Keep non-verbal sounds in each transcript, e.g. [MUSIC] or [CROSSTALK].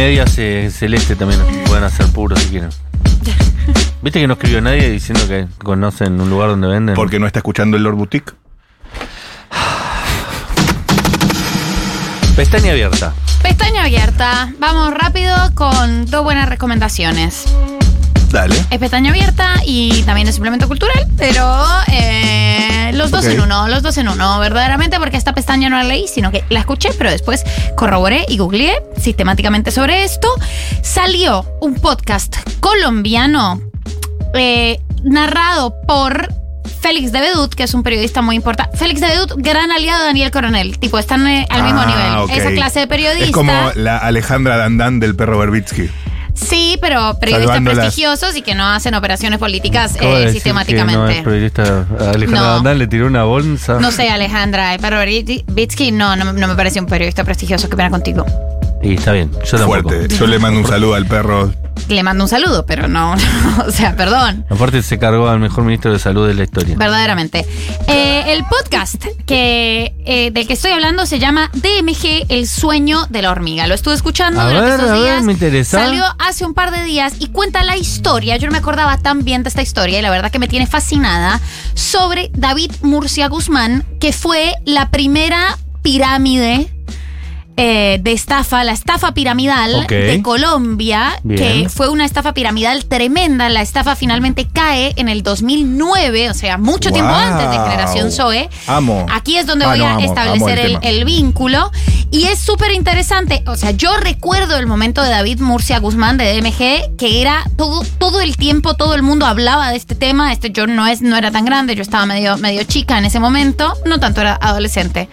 medias eh, celeste también. Pueden hacer puro si quieren. [LAUGHS] ¿Viste que no escribió nadie diciendo que conocen un lugar donde venden? Porque no está escuchando el Lord Boutique. Pestaña abierta. Pestaña abierta. Vamos rápido con dos buenas recomendaciones. Dale. Es pestaña abierta y también es suplemento cultural, pero eh, los dos en uno, los dos en uno, verdaderamente, porque esta pestaña no la leí, sino que la escuché, pero después corroboré y googleé sistemáticamente sobre esto. Salió un podcast colombiano eh, narrado por Félix de Bedut, que es un periodista muy importante. Félix de Bedut, gran aliado de Daniel Coronel. Tipo, están eh, al mismo Ah, nivel. Esa clase de periodista. Es como la Alejandra Dandán del perro Berbitsky. Sí, pero periodistas prestigiosos y que no hacen operaciones políticas eh, sistemáticamente. Que no es periodista. Alejandra No. Dandán le tiró una bolsa. No sé, Alejandra, pero Bitsky no, no, no me parece un periodista prestigioso. Qué pena contigo. Y está bien, yo tampoco. Fuerte. Yo le mando un saludo al perro. Le mando un saludo, pero [LAUGHS] no, o sea, perdón. Aparte se cargó al mejor ministro de salud de la historia. Verdaderamente. Eh, el podcast que, eh, del que estoy hablando se llama DMG, el sueño de la hormiga. Lo estuve escuchando A durante ver, estos a ver, días. me interesa. Salió hace un par de días y cuenta la historia. Yo no me acordaba tan bien de esta historia y la verdad que me tiene fascinada sobre David Murcia Guzmán, que fue la primera pirámide. Eh, de estafa, la estafa piramidal de Colombia, Bien. que fue una estafa piramidal tremenda. La estafa finalmente cae en el 2009, o sea, mucho tiempo antes de Generación Zoe. Amo. Aquí es donde Ah, voy no, a amo, establecer amo el el, tema. el vínculo. Y es súper interesante. O sea, yo recuerdo el momento de David Murcia Guzmán de DMG, que era todo, todo el tiempo, todo el mundo hablaba de este tema. Este yo no, es, no era tan grande, yo estaba medio, medio chica en ese momento. No tanto era adolescente.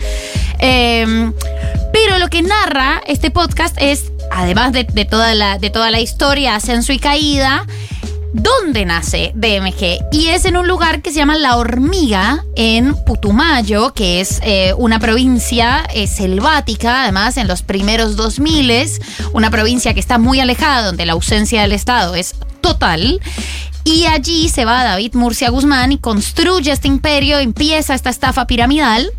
Eh, pero lo que narra este podcast es, además de, toda, la, de toda la historia, ascenso y caída, ¿Dónde nace DMG? Y es en un lugar que se llama La Hormiga, en Putumayo, que es eh, una provincia eh, selvática, además en los primeros 2000, una provincia que está muy alejada, donde la ausencia del Estado es total. Y allí se va David Murcia Guzmán y construye este imperio, empieza esta estafa piramidal.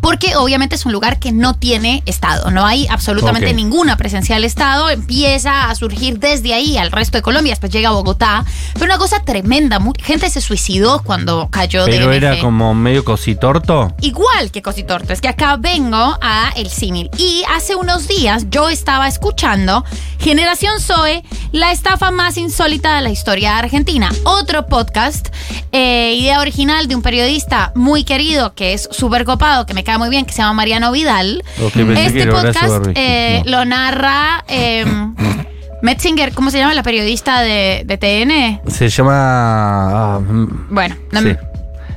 Porque obviamente es un lugar que no tiene Estado, no hay absolutamente ninguna presencia del Estado, empieza a surgir desde ahí al resto de Colombia, después llega a Bogotá, pero una cosa tremenda, gente se suicidó cuando cayó Pero DMG. era como medio cositorto. Igual que Cositorto, es que acá vengo a el símil. Y hace unos días yo estaba escuchando Generación Zoe, la estafa más insólita de la historia de Argentina. Otro podcast, eh, idea original de un periodista muy querido que es súper copado, que me cae muy bien, que se llama Mariano Vidal. Que este podcast eh, No. lo narra eh, [LAUGHS] Metzinger, ¿cómo se llama la periodista de, de TN? Se llama. ah, mm, Bueno, no sí.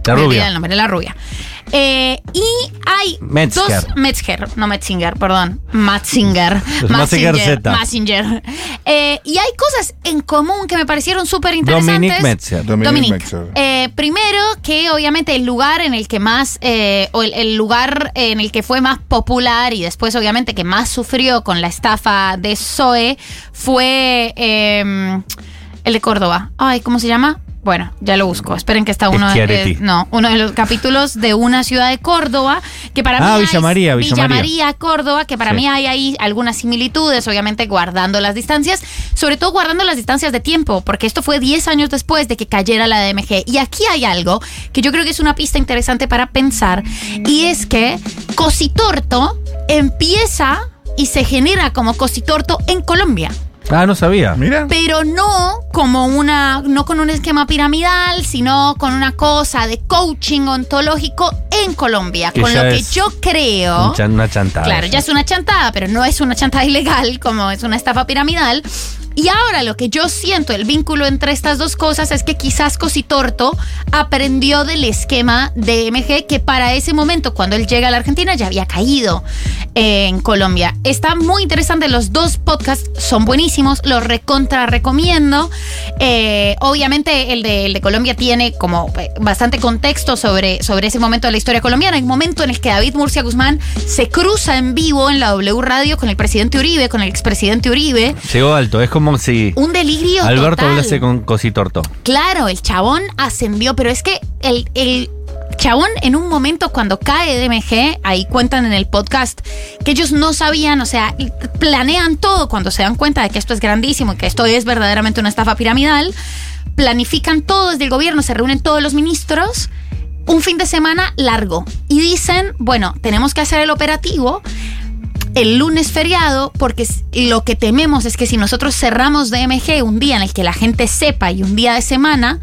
La me rubia. el nombre, la rubia. Eh, y hay Metzger. dos Metzger, no Metzinger, perdón, Matzinger, Es Mazinger Z. Mazinger. Eh, y hay cosas en común que me parecieron súper interesantes. Dominic Metzger. Dominic Dominic. Metzger. Eh, primero que obviamente el lugar en el que más, eh, o el, el lugar en el que fue más popular y después obviamente que más sufrió con la estafa de Zoe fue eh, el de Córdoba. Ay, ¿cómo se llama? Bueno, ya lo busco. Esperen que está uno de, no, uno de los capítulos de una ciudad de Córdoba que para Ah, mí Villa hay- María, Villa Villa María. María, Córdoba, que para Sí. mí hay ahí algunas similitudes, obviamente guardando las distancias, sobre todo guardando las distancias de tiempo, porque esto fue 10 años después de que cayera la DMG. Y aquí hay algo que yo creo que es una pista interesante para pensar, y es que Cositorto empieza y se genera como Cositorto en Colombia Ah, no sabía. Mira. pero no como una, no con un esquema piramidal, sino con una cosa de coaching ontológico en Colombia, Que con lo que yo creo. Un chan- Una chantada. Claro, ya es una chantada, pero no es una chantada [LAUGHS] ilegal como es una estafa piramidal. Y ahora lo que yo siento, el vínculo entre estas dos cosas es que quizás Cositorto aprendió del esquema de MG que para ese momento, cuando él llega a la Argentina, ya había caído en Colombia. Está muy interesante, los dos podcasts son buenísimos, los recontra recomiendo. Eh, obviamente el de, el de Colombia tiene como eh, bastante contexto sobre, sobre ese momento de la historia colombiana. Un momento en el que David Murcia Guzmán se cruza en vivo en la W Radio con el presidente Uribe, con el expresidente Uribe. Llegó alto. Es como si Un delirio Alberto total. hablase con Cositorto. Claro, el chabón ascendió, pero es que el, el Chabón, en un momento cuando cae DMG, ahí cuentan en el podcast que ellos no sabían, o sea, planean todo cuando se dan cuenta de que esto es grandísimo y que esto es verdaderamente una estafa piramidal. Planifican todo desde el gobierno, se reúnen todos los ministros un fin de semana largo y dicen, bueno, tenemos que hacer el operativo el lunes feriado porque lo que tememos es que si nosotros cerramos DMG un día en el que la gente sepa y un día de semana,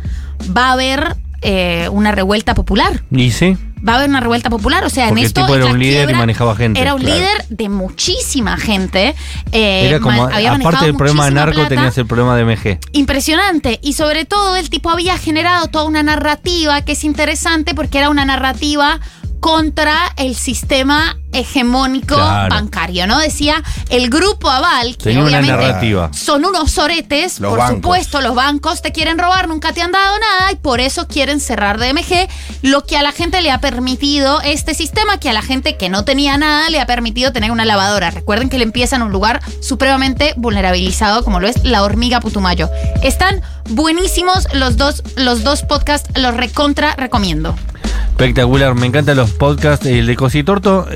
va a haber eh, una revuelta popular. ¿Y sí? Va a haber una revuelta popular, o sea, Porque en el esto tipo era un líder y manejaba gente, Era un claro. líder de muchísima gente. eh, Era como, man- había aparte del problema de narco, plata. tenías el problema de MG. Impresionante. Y sobre todo el tipo había generado toda una narrativa que es interesante porque era una narrativa contra el sistema hegemónico Claro. bancario, ¿no? Decía el grupo Aval, que Tenía una obviamente narrativa. son unos soretes, Los por bancos. supuesto, los bancos te quieren robar, nunca te han dado nada y por eso quieren cerrar DMG, lo que a la gente le ha permitido este sistema, que a la gente que no tenía nada le ha permitido tener una lavadora. Recuerden que le empieza en un lugar supremamente vulnerabilizado como lo es la hormiga Putumayo. Están buenísimos los dos, los dos podcasts, los recontra recomiendo. Espectacular, me encantan los podcasts. El de Cositorto,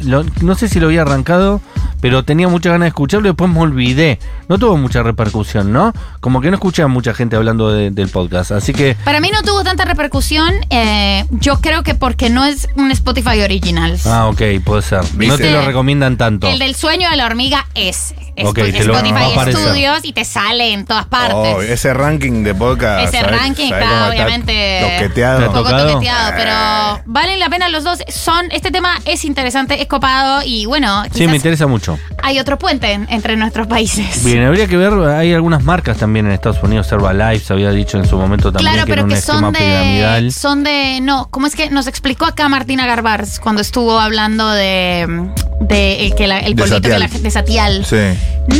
no sé si lo había arrancado, pero tenía muchas ganas de escucharlo y después me olvidé. No tuvo mucha repercusión, ¿no? Como que no escuché a mucha gente hablando de- del podcast. Así que, Para mí no tuvo tanta repercusión, eh, yo creo que porque no es un Spotify original. ah, ok, puede ser. No te lo recomiendan tanto. El del sueño de la hormiga es. es Ok, te lo- va a Spotify. Studios y te sale en todas partes. Oh, ese ranking de podcast. Ese ¿sabes- ranking sabes está obviamente Toqueteado. ¿Te un poco tocado? toqueteado, pero valen la pena los dos. Son, este tema es interesante, es copado y bueno, Sí, me interesa mucho. Exacto. Hay otro puente en- entre nuestros países. Bien, habría que ver, hay algunas marcas también en Estados Unidos, Herbalife se había dicho en su momento también Claro, que era pero un que esquema son de, piramidal. son de, no, ¿cómo es que nos explicó acá Martina Garbars cuando estuvo hablando de, de el, que la- el De polvito que Satial. la gente- de Satial? Sí.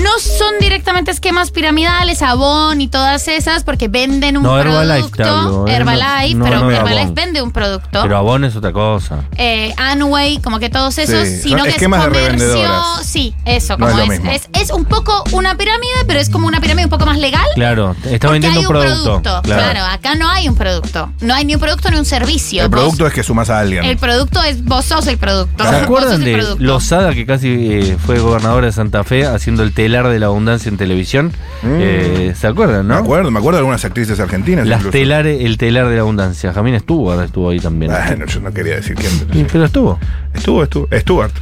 No son directamente esquemas piramidales, Avon y todas esas, porque venden un No, Herbalife producto. hablo, ¿eh? Herbalife, No, pero no, Herbalife Avon. vende un producto. Pero Avon es otra cosa. eh, Anway, como que todos esos, Sí, sino son que es comercio. Sí, eso, No como es es, es, es un poco una pirámide, pero es como una pirámide un poco más legal. Claro, está vendiendo hay un producto. Claro. acá no hay un producto. No hay ni un producto ni un servicio. El Vos- producto es que sumas a alguien. el producto es vos sos el producto. ¿Se acuerdan de producto. Lozada, que casi eh, fue gobernadora de Santa Fe, haciendo el telar de la abundancia en televisión? Eh, ¿Se acuerdan, no? Me acuerdo, me acuerdo de algunas actrices argentinas. Las telares, el telar de la abundancia. Jamín estuvo, estuvo ahí también. Bueno, yo no quería decir quién. Sí, Pero estuvo. Estuvo, estuvo. Stuart.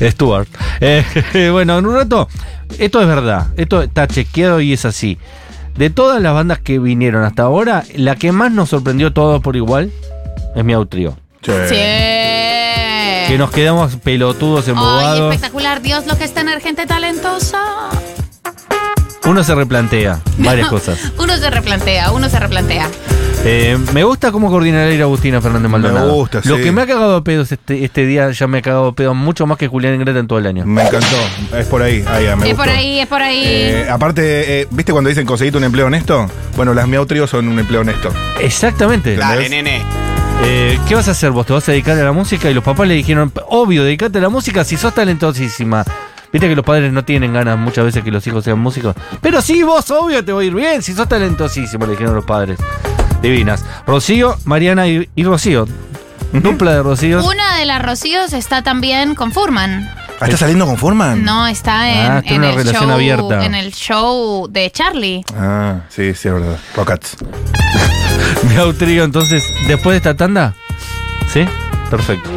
Stuart. Eh, [LAUGHS] bueno, en un rato, esto es verdad. Esto está chequeado y es así. De todas las bandas que vinieron hasta ahora, la que más nos sorprendió todos por igual es mi. Che. Sí. Que nos quedamos pelotudos, Ay, embobados. espectacular. Dios, lo que es tener gente talentosa. Uno se replantea varias [LAUGHS] cosas. Uno se replantea, uno se replantea. Eh, me gusta cómo coordinar a Agustina Fernández Maldonado. gusta, Lo sí. que me ha cagado a pedos este, este día, ya me ha cagado a pedos mucho más que Julián Ingrata en todo el año. Me encantó. Es por ahí. ahí ah, me es gustó. por ahí, es por ahí. Eh, aparte, eh, ¿viste cuando dicen conseguiste un empleo honesto? Bueno, las Miau Trío son un empleo honesto. Exactamente. Dale, nene. Eh, ¿Qué vas a hacer vos? ¿Te vas a dedicar a la música? Y los papás le dijeron, obvio, dedicate a la música si sos talentosísima. Viste que los padres no tienen ganas muchas veces que los hijos sean músicos. Pero sí, vos, obvio, te va a ir bien si sos talentosísimo, le dijeron los padres. Divinas. Rocío, Mariana y, y Rocío. Dupla de Rocío. Una de las Rocíos está también con Furman. Ah, ¿Está saliendo con Furman? No, está en, Ah, tiene en una el relación show, abierta. en el show de Charlie. Ah, sí, sí, es verdad. Rockats. [LAUGHS] Mi trío, entonces, después de esta tanda. ¿Sí? Perfecto.